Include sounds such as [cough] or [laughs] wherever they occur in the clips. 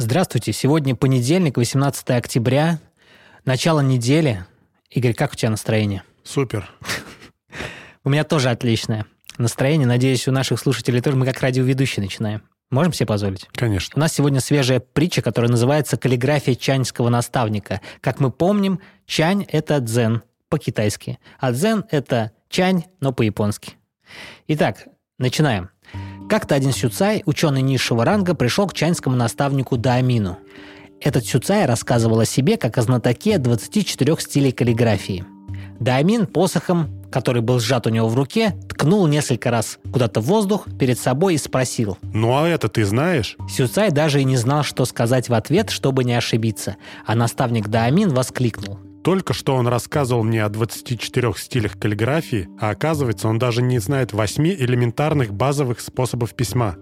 Здравствуйте. Сегодня понедельник, 18 октября, начало недели. Игорь, как у тебя настроение? Супер. [laughs] У меня тоже отличное настроение. Надеюсь, у наших слушателей тоже. Мы как радиоведущие начинаем. Можем себе позволить? Конечно. У нас сегодня свежая притча, которая называется «Каллиграфия чаньского наставника». Как мы помним, чань – это дзен по-китайски, а дзен – это чань, но по-японски. Итак, начинаем. Как-то один сюцай, ученый низшего ранга, пришел к чаньскому наставнику Даамину. Этот сюцай рассказывал о себе как о знатоке 24 стилей каллиграфии. Даамин посохом, который был сжат у него в руке, ткнул несколько раз куда-то в воздух перед собой и спросил. Ну а это ты знаешь? Сюцай даже и не знал, что сказать в ответ, чтобы не ошибиться. А наставник Даамин воскликнул. Только что он рассказывал мне о 24 стилях каллиграфии, а оказывается, он даже не знает восьми элементарных базовых способов письма.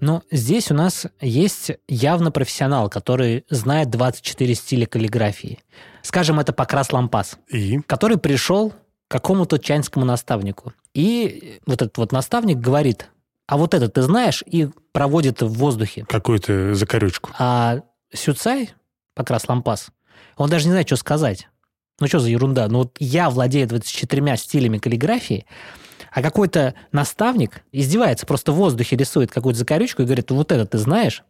Но здесь у нас есть явно профессионал, который знает 24 стиля каллиграфии. Скажем, это Покрас Лампас, И? который пришел к какому-то чаньскому наставнику. И вот этот вот наставник говорит, а вот это ты знаешь, и проводит в воздухе. Какую-то закорючку. А Сюцай, Покрас Лампас, он даже не знает, что сказать. Ну что за ерунда? Ну вот я владею 24 стилями каллиграфии, а какой-то наставник издевается, просто в воздухе рисует какую-то закорючку и говорит, вот это ты знаешь?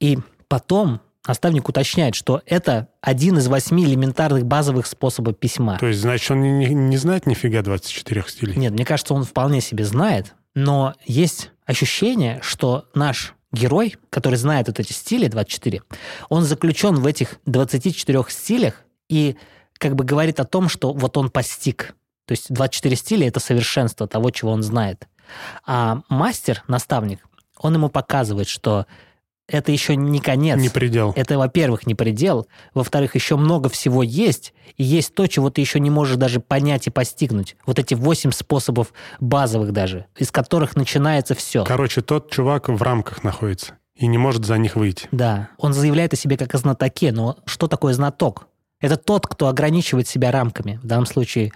И потом наставник уточняет, что это один из восьми элементарных базовых способов письма. То есть, значит, он не, не- знает нифига 24 стилей? Нет, мне кажется, он вполне себе знает, но есть ощущение, что наш герой, который знает вот эти стили 24, он заключен в этих 24 стилях и как бы говорит о том, что вот он постиг. То есть 24 стиля – это совершенство того, чего он знает. А мастер, наставник, он ему показывает, что это еще не конец. Не предел. Это, во-первых, не предел. Во-вторых, еще много всего есть. И есть то, чего ты еще не можешь даже понять и постигнуть. Вот эти восемь способов базовых даже, из которых начинается все. Короче, тот чувак в рамках находится и не может за них выйти. Да, он заявляет о себе как о знатоке, но что такое знаток? Это тот, кто ограничивает себя рамками, в данном случае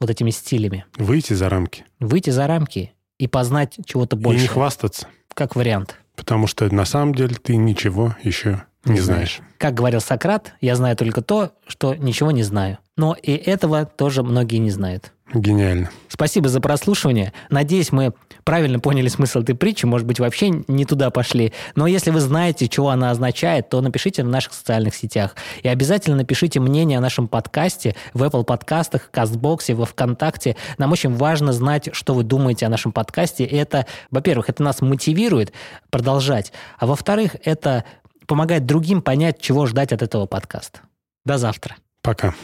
вот этими стилями. Выйти за рамки. Выйти за рамки и познать чего-то И не больше, хвастаться. как вариант. Потому что на самом деле ты ничего еще не знаешь. Как говорил Сократ, я знаю только то, что ничего не знаю. Но и этого тоже многие не знают. Гениально. Спасибо за прослушивание. Надеюсь, мы правильно поняли смысл этой притчи. Может быть, вообще не туда пошли. Но если вы знаете, чего она означает, то напишите в наших социальных сетях. И обязательно напишите мнение о нашем подкасте в Apple подкастах, Кастбоксе, во Вконтакте. Нам очень важно знать, что вы думаете о нашем подкасте. И это, во-первых, это нас мотивирует продолжать. А во-вторых, это помогает другим понять, чего ждать от этого подкаста. До завтра. Пока.